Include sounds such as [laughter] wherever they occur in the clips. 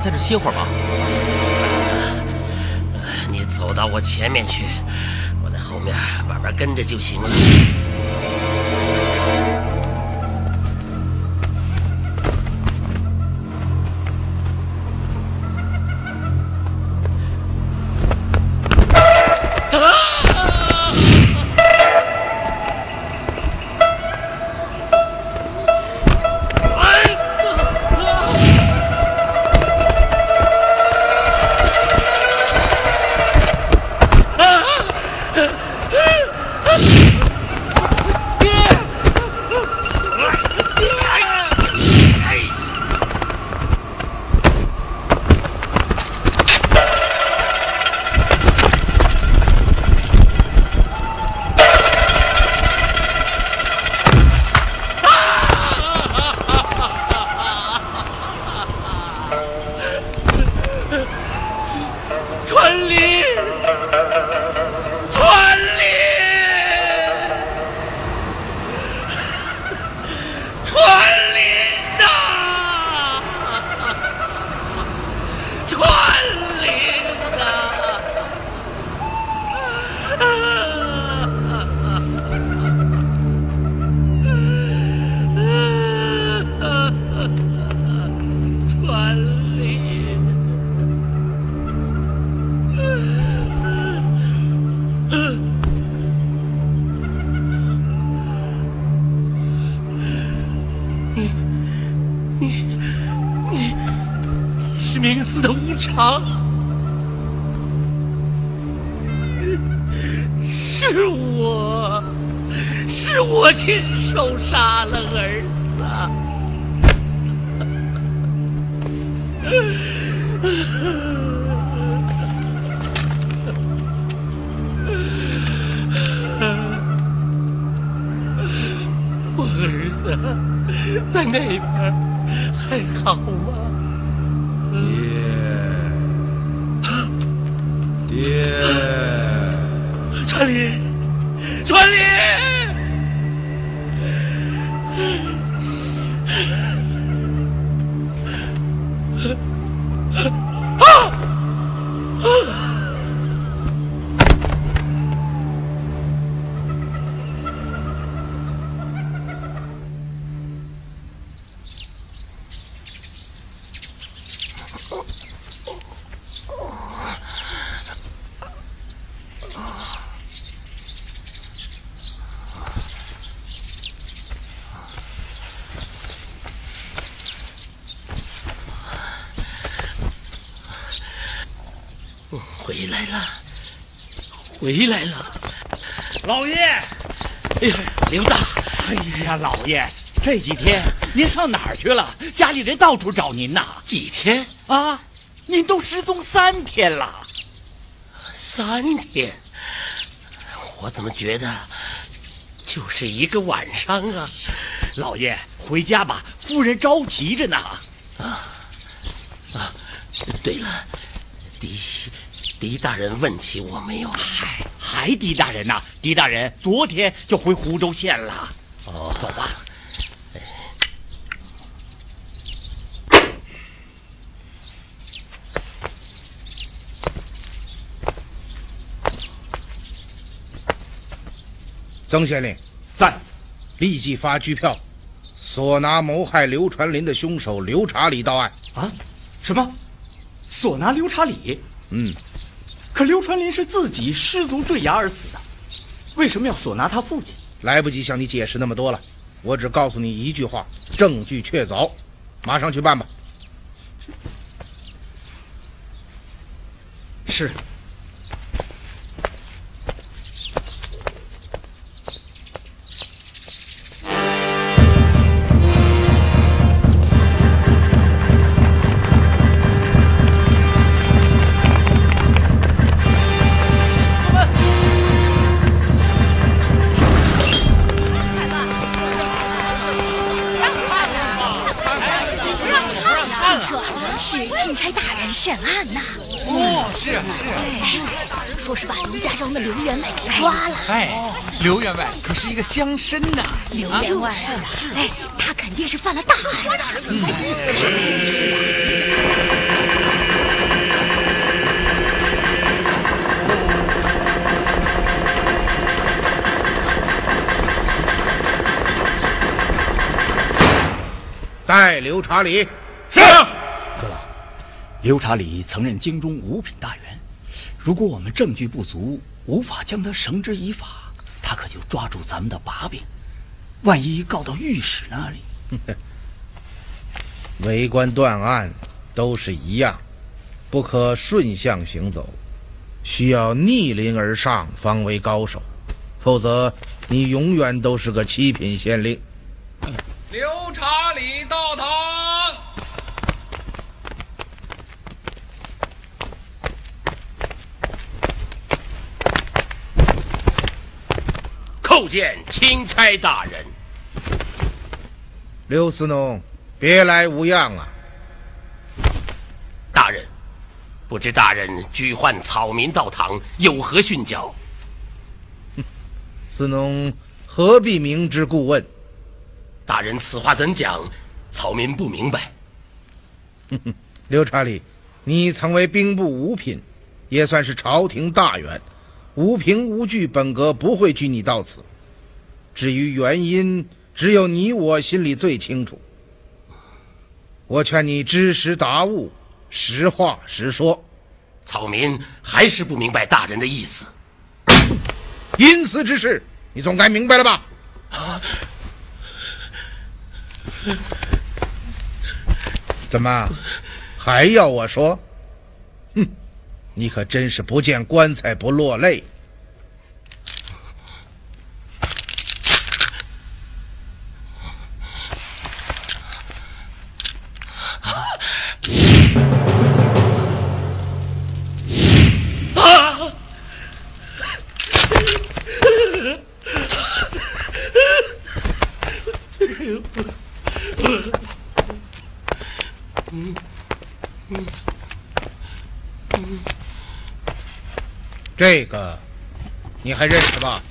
在这歇会儿吧？你走到我前面去，我在后面慢慢跟着就行了。是我，是我亲手杀了儿子。我儿子在那边还好吗？爹，爹，传林，传林！啊来了，回来了！老爷，哎呀，刘大，哎呀，老爷，这几天您上哪儿去了？家里人到处找您呐。几天？啊，您都失踪三天了。三天？我怎么觉得就是一个晚上啊？老爷，回家吧，夫人着急着呢。啊啊对了，狄狄大人问起我没有？嗨，还狄大人呐？狄大人昨天就回湖州县了。哦，走吧。曾县令，在。立即发拘票，索拿谋害刘传林的凶手刘查理到案。啊？什么？索拿刘查理？嗯，可刘传林是自己失足坠崖而死的，为什么要索拿他父亲？来不及向你解释那么多了，我只告诉你一句话：证据确凿，马上去办吧。是。钦差大人审案呐，哦，是是，说是把刘家庄的刘员外给抓了。哎，刘员外可是一个乡绅呐，刘员外啊，哎，他肯定是犯了大案了。带刘查理。是。刘查理曾任京中五品大员，如果我们证据不足，无法将他绳之以法，他可就抓住咱们的把柄。万一告到御史那里，[laughs] 为官断案都是一样，不可顺向行走，需要逆鳞而上方为高手，否则你永远都是个七品县令。刘查理到堂。叩见钦差大人。刘思农，别来无恙啊！大人，不知大人举唤草民到堂，有何训教？[laughs] 思农何必明知故问？大人此话怎讲？草民不明白。[laughs] 刘查理，你曾为兵部五品，也算是朝廷大员，无凭无据，本阁不会拘你到此。至于原因，只有你我心里最清楚。我劝你知时达物，实话实说。草民还是不明白大人的意思。阴私之事，你总该明白了吧？怎么，还要我说？你可真是不见棺材不落泪。啊！这个你还认识吧？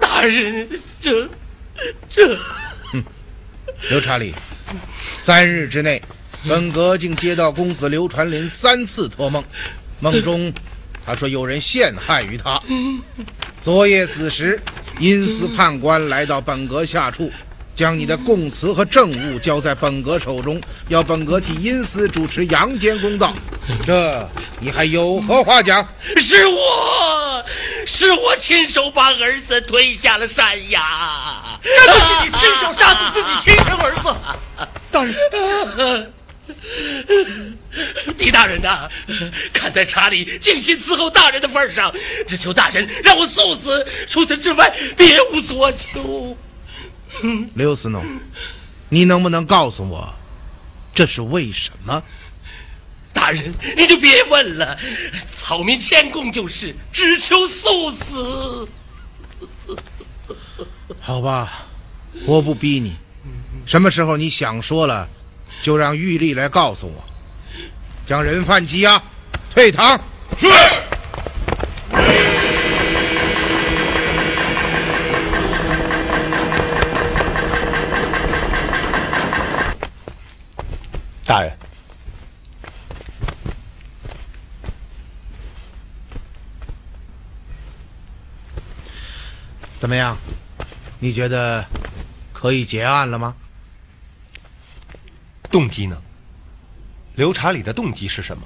大人，这这刘查理，三日之内，本阁竟接到公子刘传林三次托梦，梦中他说有人陷害于他。昨夜子时，阴司判官来到本阁下处，将你的供词和证物交在本阁手中，要本阁替阴司主持阳间公道。这你还有何话讲？是我，是我亲手把儿子推下了山崖。这就是你亲手杀死自己亲生儿子，大人。狄大人呐、看在查理尽心伺候大人的份上，只求大人让我速死，除此之外别无所求。刘思农，你能不能告诉我，这是为什么？大人，你就别问了，草民谦恭就是，只求速死。[laughs] 好吧，我不逼你。什么时候你想说了，就让玉丽来告诉我。将人犯羁押，退堂。是。大人，怎么样？你觉得可以结案了吗？动机呢？刘查理的动机是什么？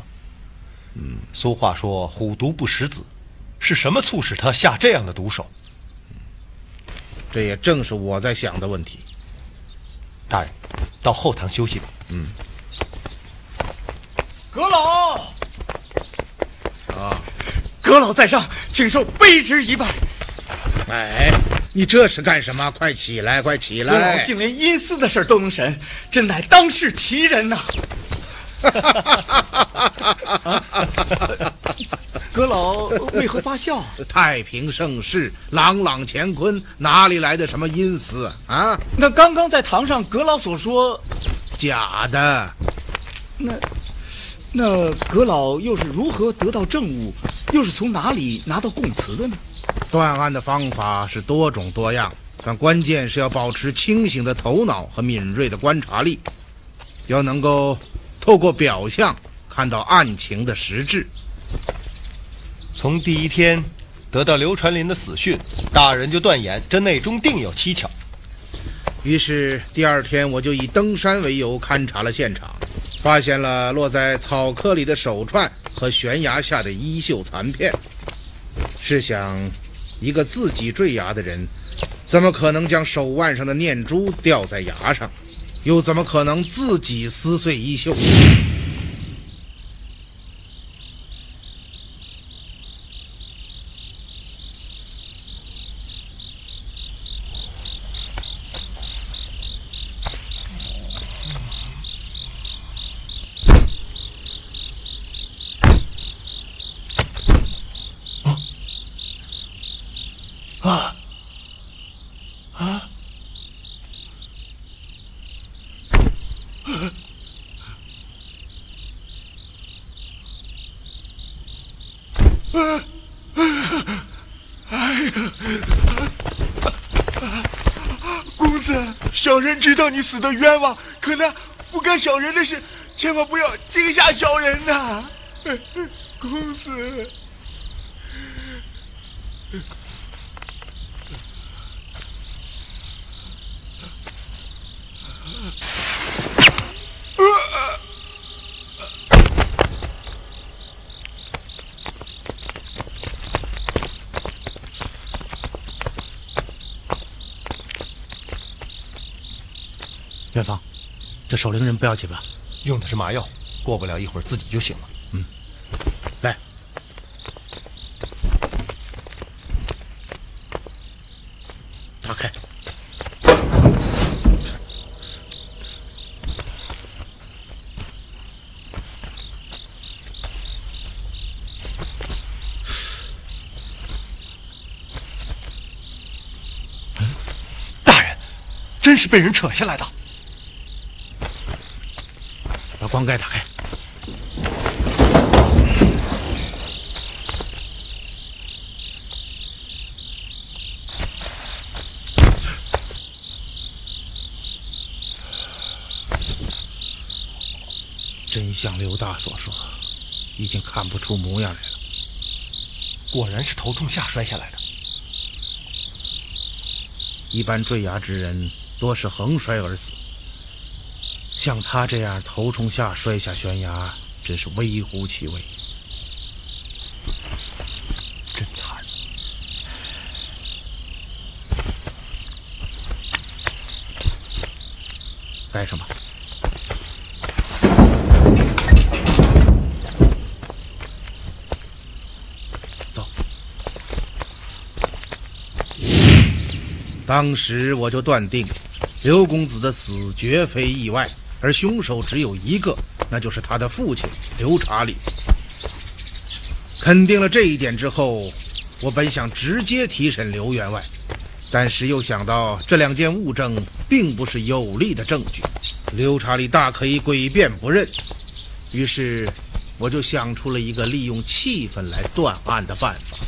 嗯，俗话说“虎毒不食子”，是什么促使他下这样的毒手？这也正是我在想的问题。大人，到后堂休息吧。嗯，阁老，啊，阁老在上，请受卑职一拜。哎，你这是干什么？快起来，快起阁老来！竟连阴司的事都能审，真乃当世奇人呐！[laughs] 阁老为何发笑？太平盛世，朗朗乾坤，哪里来的什么阴司啊？那刚刚在堂上，阁老所说，假的。那那阁老又是如何得到证物，又是从哪里拿到供词的呢？断案的方法是多种多样，但关键是要保持清醒的头脑和敏锐的观察力，要能够透过表象看到案情的实质。从第一天得到刘传林的死讯，大人就断言这内中定有蹊跷。于是第二天，我就以登山为由勘察了现场，发现了落在草窠里的手串和悬崖下的衣袖残片。试想，一个自己坠崖的人，怎么可能将手腕上的念珠掉在崖上？又怎么可能自己撕碎衣袖？啊啊！公子，小人知道你死的冤枉，可那不干小人的事，千万不要惊吓小人呐、公子。元芳，这守灵人不要紧吧？用的是麻药，过不了一会儿自己就醒了。嗯来，打开。大人，真是被人扯下来的。把棺盖打开。真像刘大所说，已经看不出模样来了。果然是头冲下摔下来的。一般坠崖之人多是横摔而死，像他这样头冲下摔下悬崖，真是微乎其微。真惨。盖上吧。走。当时我就断定，刘公子的死绝非意外，而凶手只有一个，那就是他的父亲刘查理。肯定了这一点之后，我本想直接提审刘员外，但是又想到这两件物证并不是有力的证据，刘查理大可以诡辩不认，于是我就想出了一个利用气氛来断案的办法。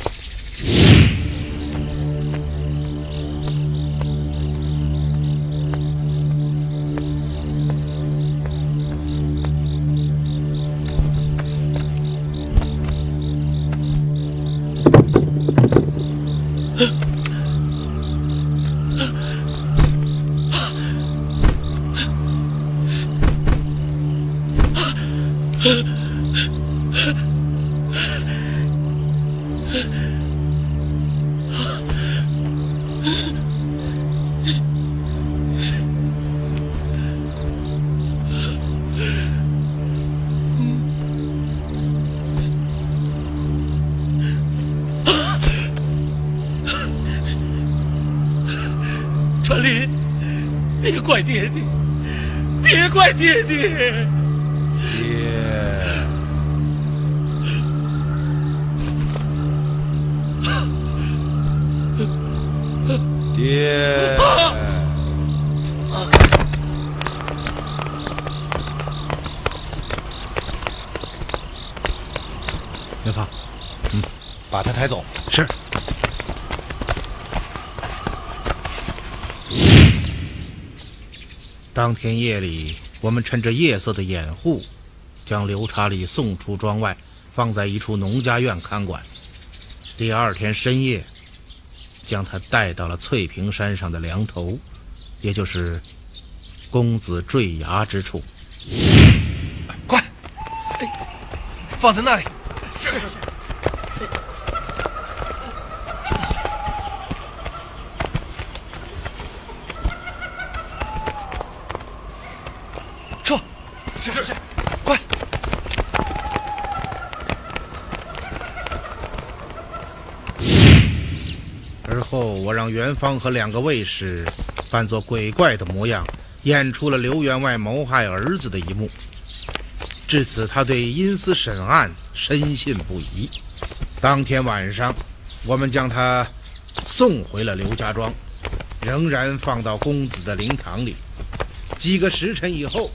怪爹爹。爹，爹，刘胖，把他抬走。是。当天夜里，我们趁着夜色的掩护，将刘查理送出庄外，放在一处农家院看管。第二天深夜，将他带到了翠屏山上的梁头，也就是公子坠崖之处。快，哎放在那里。撤！是是是，快！而后，我让元芳和两个卫士扮作鬼怪的模样，演出了刘员外谋害儿子的一幕。至此，他对阴司审案深信不疑。当天晚上，我们将他送回了刘家庄，仍然放到公子的灵堂里。几个时辰以后，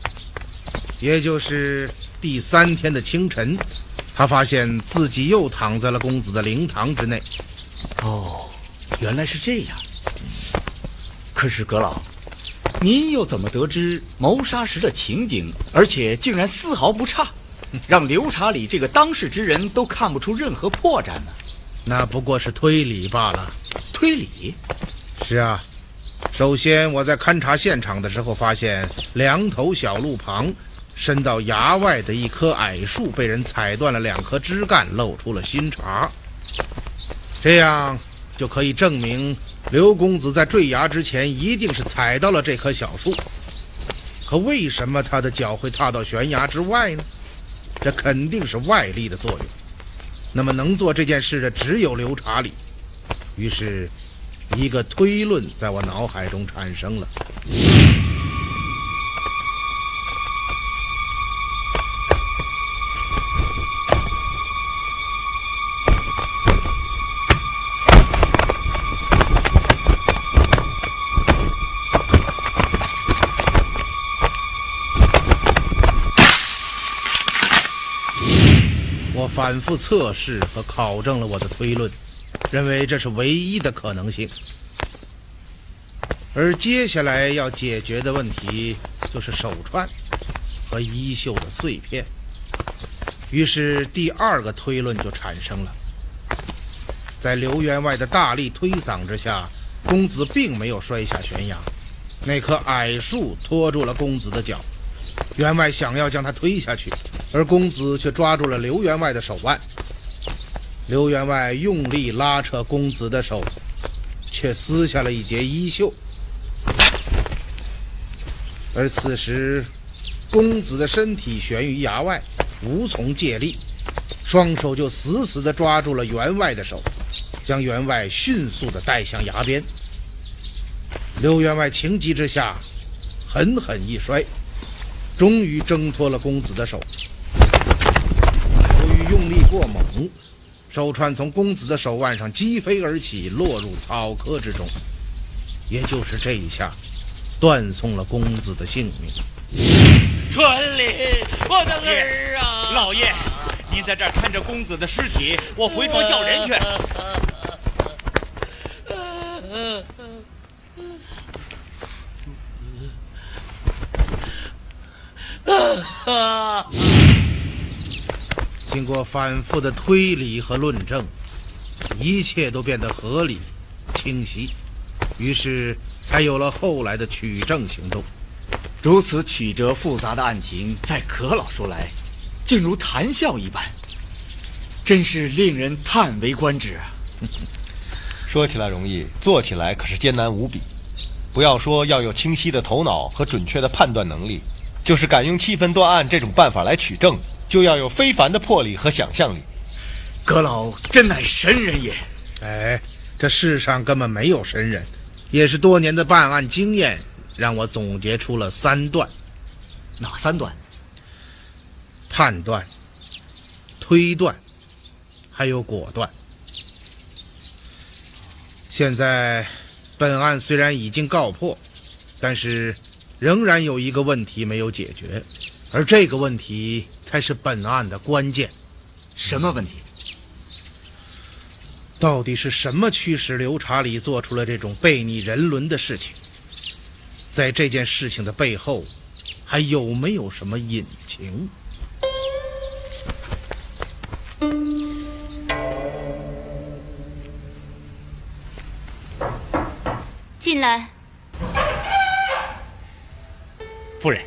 也就是第三天的清晨，他发现自己又躺在了公子的灵堂之内。哦，原来是这样。可是阁老，您又怎么得知谋杀时的情景，而且竟然丝毫不差，[laughs] 让刘查理这个当事之人都看不出任何破绽呢？那不过是推理罢了。推理？是啊，首先我在勘察现场的时候，发现梁头小路旁伸到崖外的一棵矮树被人踩断了两棵枝干，露出了新茬。这样就可以证明刘公子在坠崖之前一定是踩到了这棵小树。可为什么他的脚会踏到悬崖之外呢？这肯定是外力的作用。那么能做这件事的只有刘查理。于是，一个推论在我脑海中产生了。反复测试和考证了我的推论，认为这是唯一的可能性。而接下来要解决的问题就是手串和衣袖的碎片。于是第二个推论就产生了：在刘员外的大力推搡之下，公子并没有摔下悬崖，那棵矮树拖住了公子的脚。员外想要将他推下去，而公子却抓住了刘员外的手腕。刘员外用力拉扯公子的手，却撕下了一截衣袖。而此时，公子的身体悬于崖外，无从借力，双手就死死地抓住了员外的手，将员外迅速地带向崖边。刘员外情急之下，狠狠一摔。终于挣脱了公子的手，由于用力过猛，手串从公子的手腕上击飞而起，落入草窠之中。也就是这一下，断送了公子的性命。春林，我的儿啊！老爷，您在这儿看着公子的尸体，我回庄叫人去。[laughs] 经过反复的推理和论证，一切都变得合理、清晰，于是才有了后来的取证行动。如此曲折复杂的案情，在可老说来，竟如谈笑一般，真是令人叹为观止啊！[laughs] 说起来容易，做起来可是艰难无比。不要说要有清晰的头脑和准确的判断能力。就是敢用气氛断案这种办法来取证，就要有非凡的魄力和想象力。阁老真乃神人也。哎，这世上根本没有神人，也是多年的办案经验让我总结出了三段。哪三段？判断、推断，还有果断。现在，本案虽然已经告破，但是。仍然有一个问题没有解决，而这个问题才是本案的关键。什么问题？到底是什么驱使刘查理做出了这种背逆人伦的事情？在这件事情的背后，还有没有什么隐情？进来。夫人，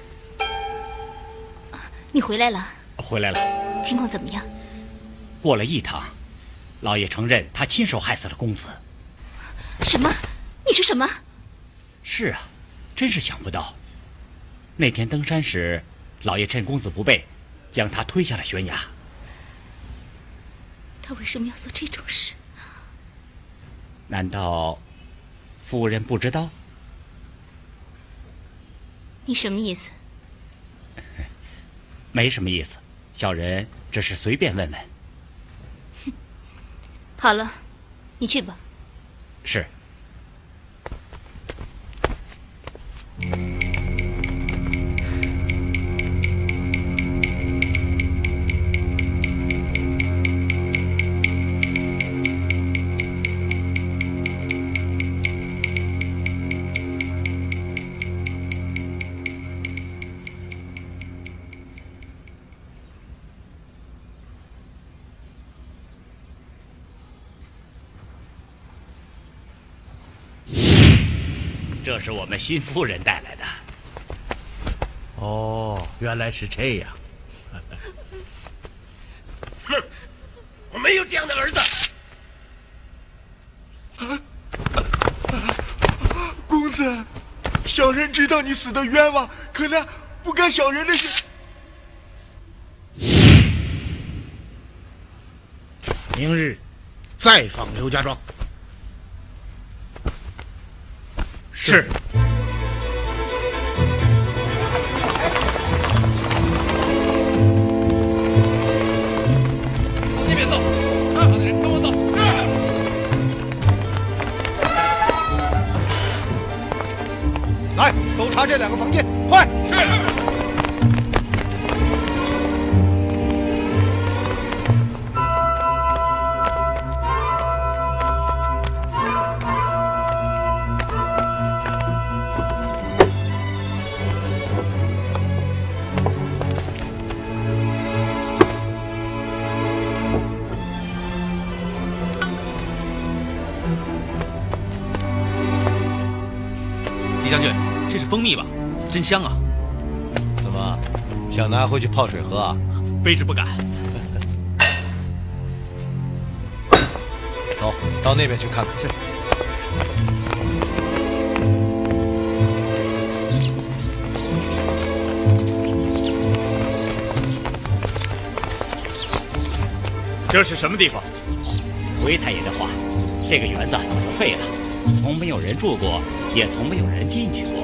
你回来了。回来了。情况怎么样？过了一堂，老爷承认他亲手害死了公子。什么？你说什么？是啊，真是想不到。那天登山时，老爷趁公子不备，将他推下了悬崖。他为什么要做这种事？难道夫人不知道？你什么意思？[laughs] 没什么意思，小人只是随便问问。哼，[laughs] 好了，你去吧。是。新夫人带来的。哦，原来是这样。[laughs] 哼，我没有这样的儿子。公子，小。小人知道你死的冤枉，可那不干小人的事。明日再访刘家庄。是。来搜查这两个房间，快！是。真香啊！怎么，想拿回去泡水喝啊？[laughs] 卑职不敢。走到那边去看看。是。这是什么地方？回太爷的话，这个园子早就废了，从没有人住过，也从没有人进去过。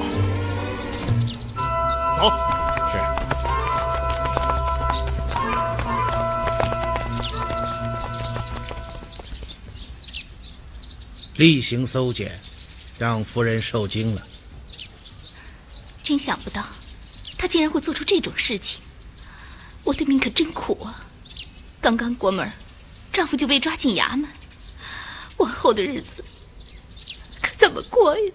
例行搜检，让夫人受惊了。真想不到，他竟然会做出这种事情。我的命可真苦啊！刚刚过门，丈夫就被抓进衙门，往后的日子可怎么过呀？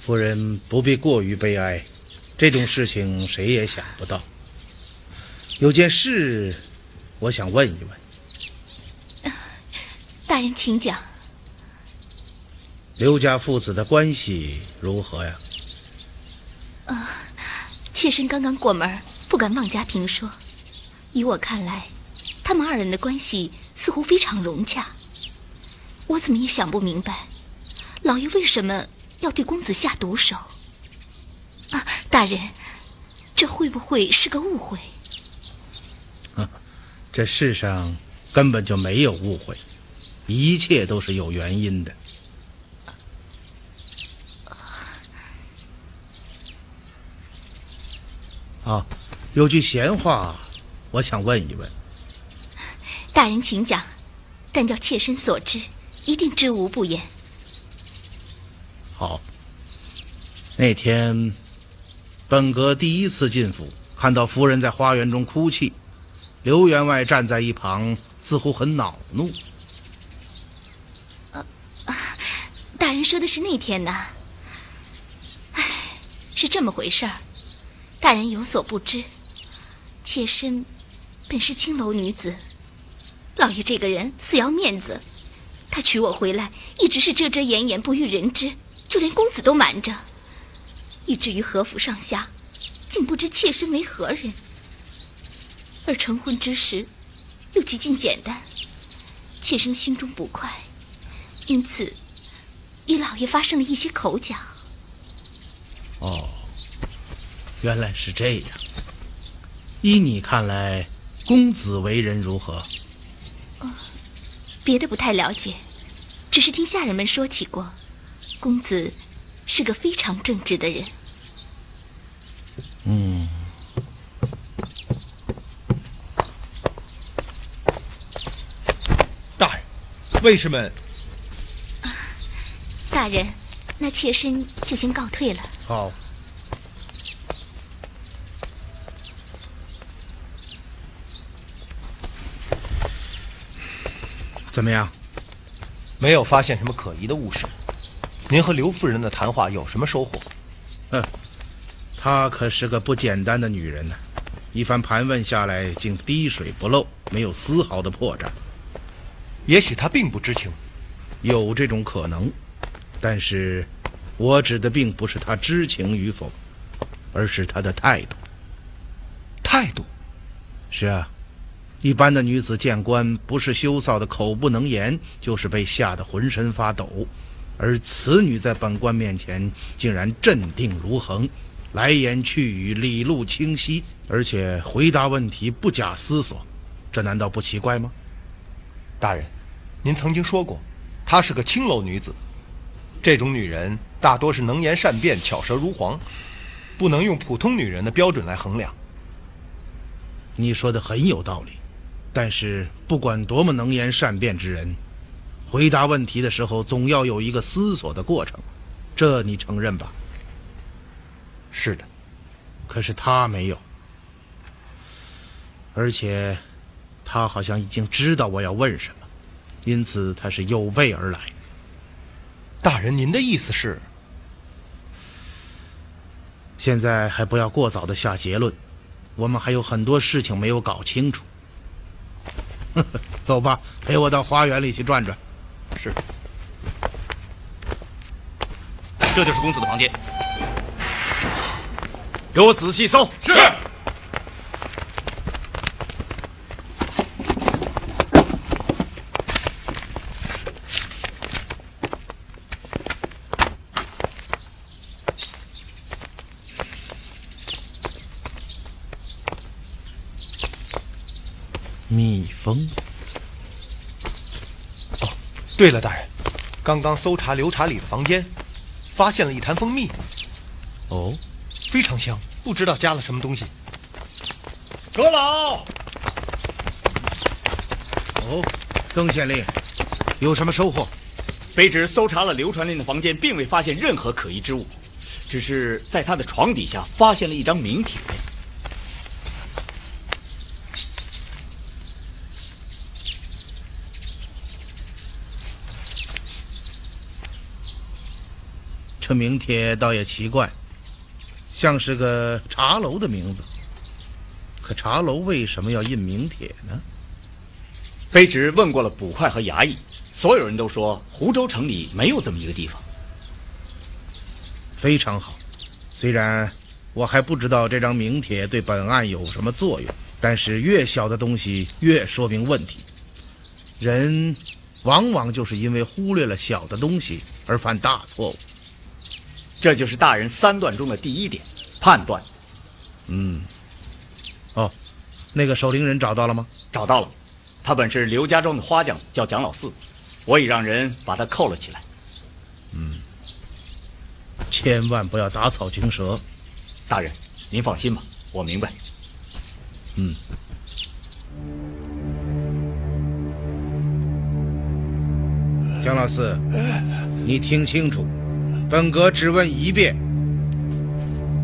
夫人不必过于悲哀，这种事情谁也想不到。有件事，我想问一问。大人，请讲。刘家父子的关系如何呀？啊，妾身刚刚过门，不敢妄加评说。以我看来，他们二人的关系似乎非常融洽。我怎么也想不明白，老爷为什么要对公子下毒手？啊，大人，这会不会是个误会？这世上根本就没有误会，一切都是有原因的。啊，有句闲话，我想问一问。大人请讲，但叫妾身所知，一定知无不言。好，那天本阁第一次进府，看到夫人在花园中哭泣，刘员外站在一旁，似乎很恼怒。大人说的是那天呐。唉，是这么回事儿。大人有所不知，妾身本是青楼女子，老爷这个人死要面子，他娶我回来一直是遮遮掩掩，不欲人知，就连公子都瞒着，以至于何府上下竟不知妾身为何人。而成婚之时，又极尽简单，妾身心中不快，因此与老爷发生了一些口角。哦。原来是这样。依你看来，公子为人如何？哦，别的不太了解，只是听下人们说起过，公子是个非常正直的人。嗯。大人，为什么？啊，大人，那妾身就先告退了。好。怎么样？没有发现什么可疑的物事。您和刘夫人的谈话有什么收获？嗯，她可是个不简单的女人呢。一番盘问下来，竟滴水不漏，没有丝毫的破绽。也许她并不知情，有这种可能。但是，我指的并不是她知情与否，而是她的态度。态度？是啊。一般的女子见官，不是羞臊的口不能言，就是被吓得浑身发抖，而此女在本官面前竟然镇定如恒，来言去语理路清晰，而且回答问题不假思索，这难道不奇怪吗？大人，您曾经说过，她是个青楼女子。这种女人大多是能言善辩、巧舌如簧，不能用普通女人的标准来衡量。你说的很有道理，但是不管多么能言善辩之人，回答问题的时候总要有一个思索的过程，这你承认吧？是的，可是他没有，而且他好像已经知道我要问什么，因此他是有备而来。大人，您的意思是？现在还不要过早的下结论，我们还有很多事情没有搞清楚。[laughs] 走吧，陪我到花园里去转转。是，这就是公子的房间，给我仔细搜。是。蜜蜂。哦，对了，大人，刚刚搜查刘查理的房间，发现了一坛蜂蜜。哦，非常香，不知道加了什么东西。阁老。哦，曾县令，有什么收获？卑职搜查了刘传令的房间，并未发现任何可疑之物，只是在他的床底下发现了一张名帖。这名帖倒也奇怪，像是个茶楼的名字。可茶楼为什么要印名帖呢？卑职问过了捕快和衙役，所有人都说湖州城里没有这么一个地方。非常好，虽然我还不知道这张名帖对本案有什么作用，但是越小的东西越说明问题。人往往就是因为忽略了小的东西而犯大错误。这就是大人三段中的第一点，判断。嗯。哦，那个守灵人找到了吗？找到了，他本是刘家庄的花匠，叫蒋老四，我已让人把他扣了起来。嗯，千万不要打草惊蛇。大人，您放心吧，我明白。嗯。蒋老四，你听清楚。本阁只问一遍：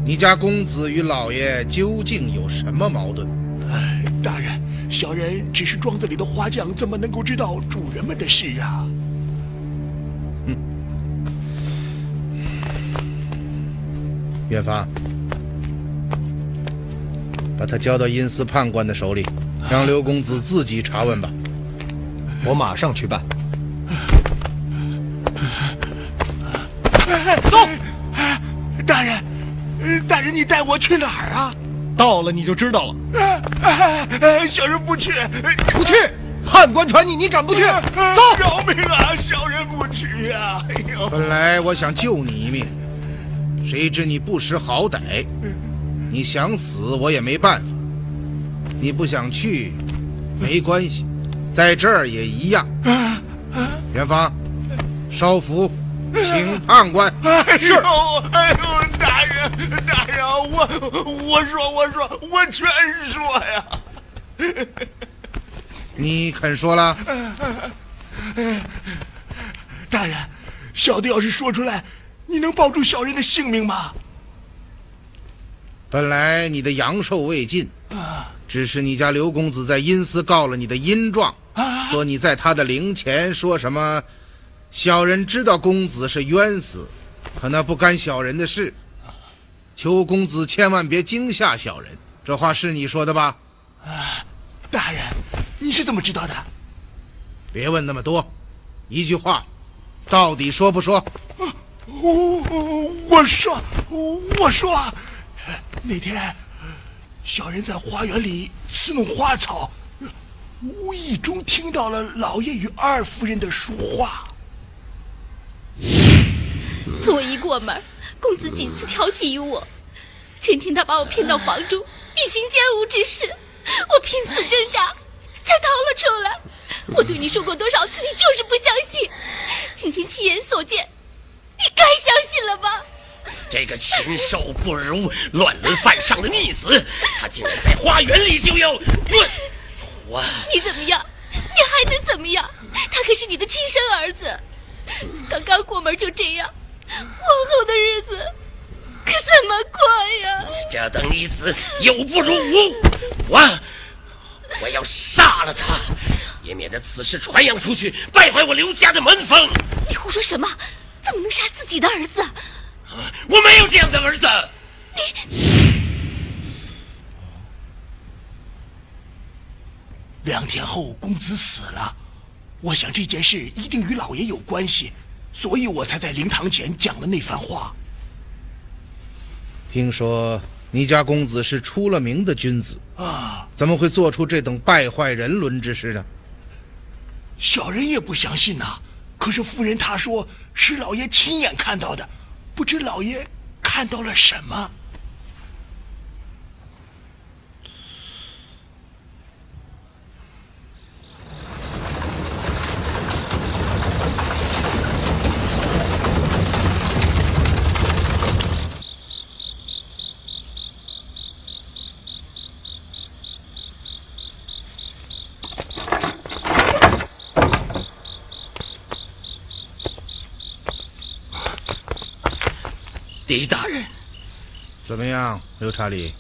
你家公子与老爷究竟有什么矛盾？哎，大人，小人只是庄子里的花匠，怎么能够知道主人们的事啊？嗯，远芳，把他交到阴司判官的手里，让刘公子自己查问吧。我马上去办。去哪儿啊？到了你就知道了。小人不去，不去！判官传你，你敢不去？走！饶命啊！小人不去呀！哎呦，本来我想救你一命，谁知你不识好歹，你想死我也没办法。你不想去，没关系，在这儿也一样。元芳，烧符。请判官。哎呦，哎呦，[laughs] 大人，我我说我说我全说呀。[laughs] 你肯说了？[laughs] 大人，小的要是说出来，你能保住小人的性命吗？本来你的阳寿未尽，只是你家刘公子在阴司告了你的阴状，说你在他的灵前说什么。小人知道公子是冤死，可那不干小人的事。求公子千万别惊吓小人。这话是你说的吧？啊，大人，你是怎么知道的？别问那么多，一句话，到底说不说？我我说我说，那天小人在花园里刺弄花草，无意中听到了老爷与二夫人的说话。我一过门，公子几次调戏于我。前天他把我骗到房中，欲行奸污之事，我拼死挣扎，才逃了出来。我对你说过多少次，你就是不相信。今天亲眼所见，你该相信了吧？这个禽兽不如、乱伦犯上的逆子，他竟然在花园里就要乱！我你怎么样？你还能怎么样？他可是你的亲生儿子，刚刚过门就这样，往后的日子可怎么过呀？这等逆子有不如无，我我要杀了他，也免得此事传扬出去，败坏我刘家的门风。你胡说什么？怎么能杀自己的儿子？我没有这样的儿子。你两天后，公子死了，我想这件事一定与老爷有关系，所以我才在灵堂前讲了那番话。听说你家公子是出了名的君子，啊，怎么会做出这等败坏人伦之事呢？小人也不相信呐、可是夫人她说是老爷亲眼看到的，不知老爷看到了什么。狄大人，怎么样，刘查理？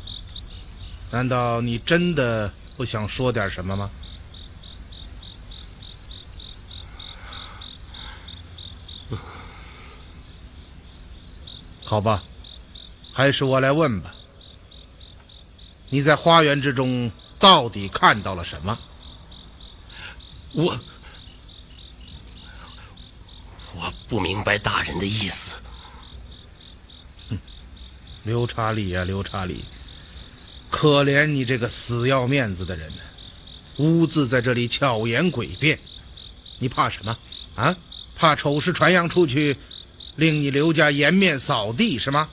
难道你真的不想说点什么吗？好吧，还是我来问吧。你在花园之中到底看到了什么？我我不明白大人的意思。刘查理呀、刘查理，可怜你这个死要面子的人呢，兀自在这里巧言诡辩，你怕什么啊？怕丑事传扬出去，令你刘家颜面扫地是吗？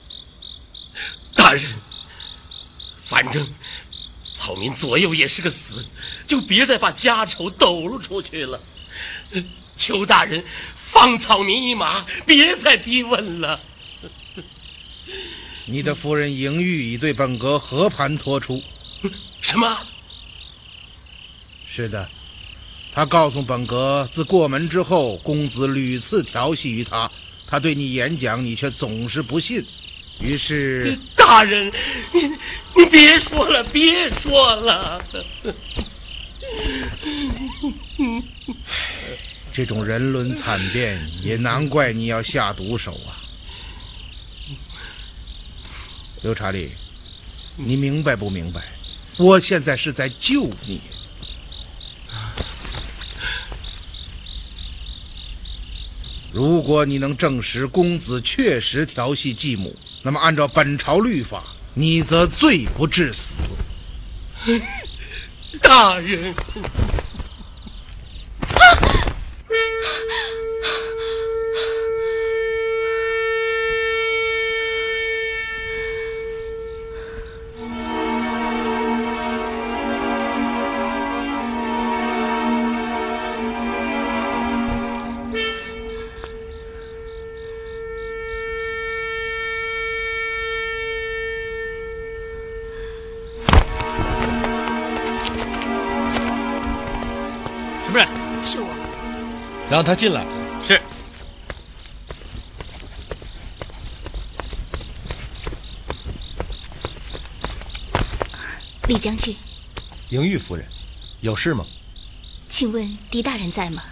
大人，反正草民左右也是个死，就别再把家丑抖露出去了。求大人放草民一马，别再逼问了。你的夫人莹玉已对本阁和盘托出。什么？是的，他告诉本阁，自过门之后，公子屡次调戏于他，他对你演讲，你却总是不信。于是，大人，你你别说了，别说了。这种人伦惨变，也难怪你要下毒手啊。刘查理，你明白不明白？我现在是在救你。如果你能证实公子确实调戏继母，那么按照本朝律法，你则罪不至死。大人，让他进来。是。李将军，莹玉夫人，有事吗？请问狄大人在吗？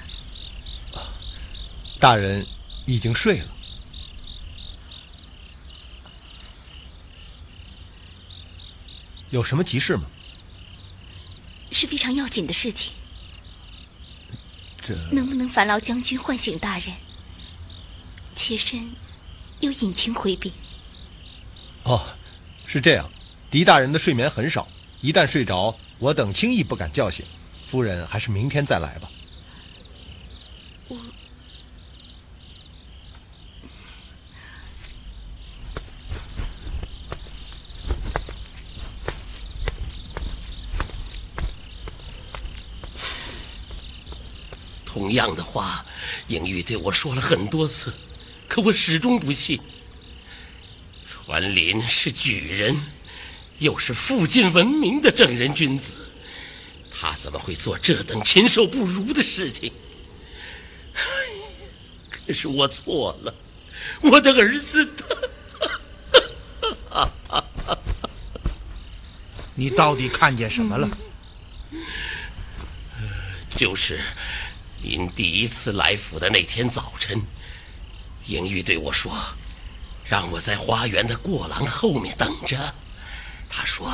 大人已经睡了。有什么急事吗？是非常要紧的事情，这能不能烦劳将军唤醒大人？妾身有隐情回禀。哦，是这样。狄大人的睡眠很少，一旦睡着，我等轻易不敢叫醒。夫人还是明天再来吧。同样的话，英玉对我说了很多次，可我始终不信。传林是举人，又是附近闻名的正人君子，他怎么会做这等禽兽不如的事情？可是我错了，我的儿子他…… [laughs] 你到底看见什么了？就是您第一次来府的那天早晨，英玉对我说，让我在花园的过廊后面等着。他说，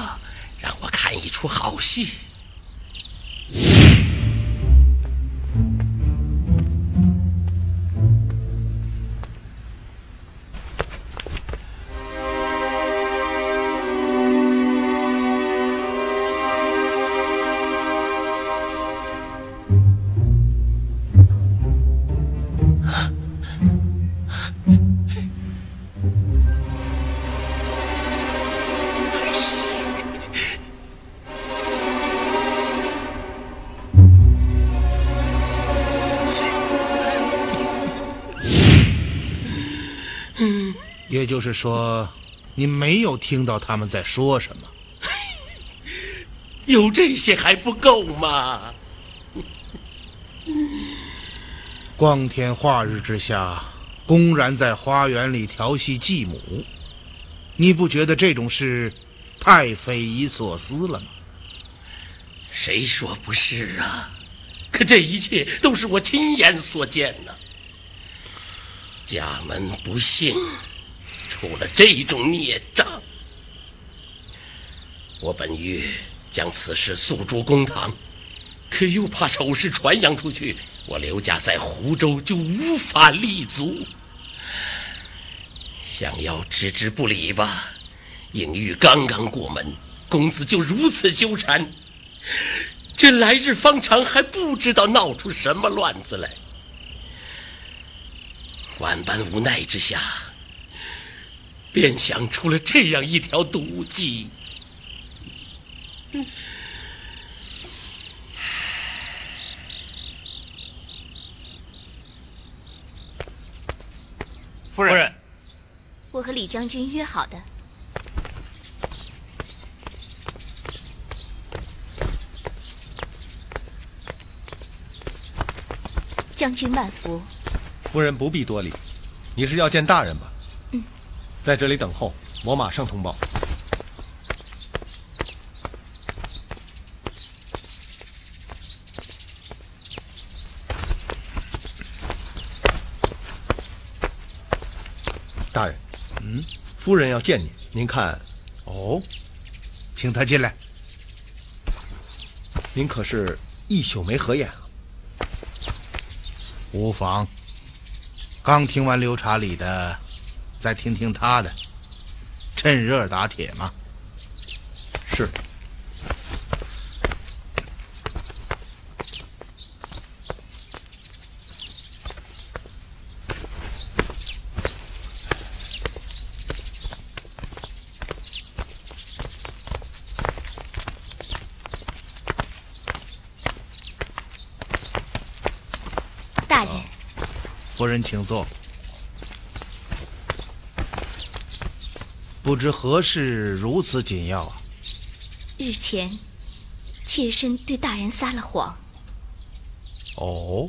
让我看一出好戏。也就是说，你没有听到他们在说什么。[laughs] 有这些还不够吗？[laughs] 光天化日之下，公然在花园里调戏继母，你不觉得这种事太匪夷所思了吗？谁说不是啊？可这一切都是我亲眼所见的。家门不幸，出了这种孽障。我本欲将此事诉诸公堂，可又怕丑事传扬出去，我刘家在湖州就无法立足。想要置之不理吧，颖玉刚刚过门，公子就如此纠缠，这来日方长，还不知道闹出什么乱子来。万般无奈之下，便想出了这样一条毒计。夫人，我和李将军约好的。将军万福。夫人不必多礼，你是要见大人吧？嗯，在这里等候，我马上通报。大人，嗯，夫人要见您，您看，哦，请她进来。您可是一宿没合眼啊？无妨。刚听完刘查理的，再听听他的，趁热打铁嘛。是。大人，夫人请坐。不知何事如此紧要啊？日前，妾身对大人撒了谎。哦。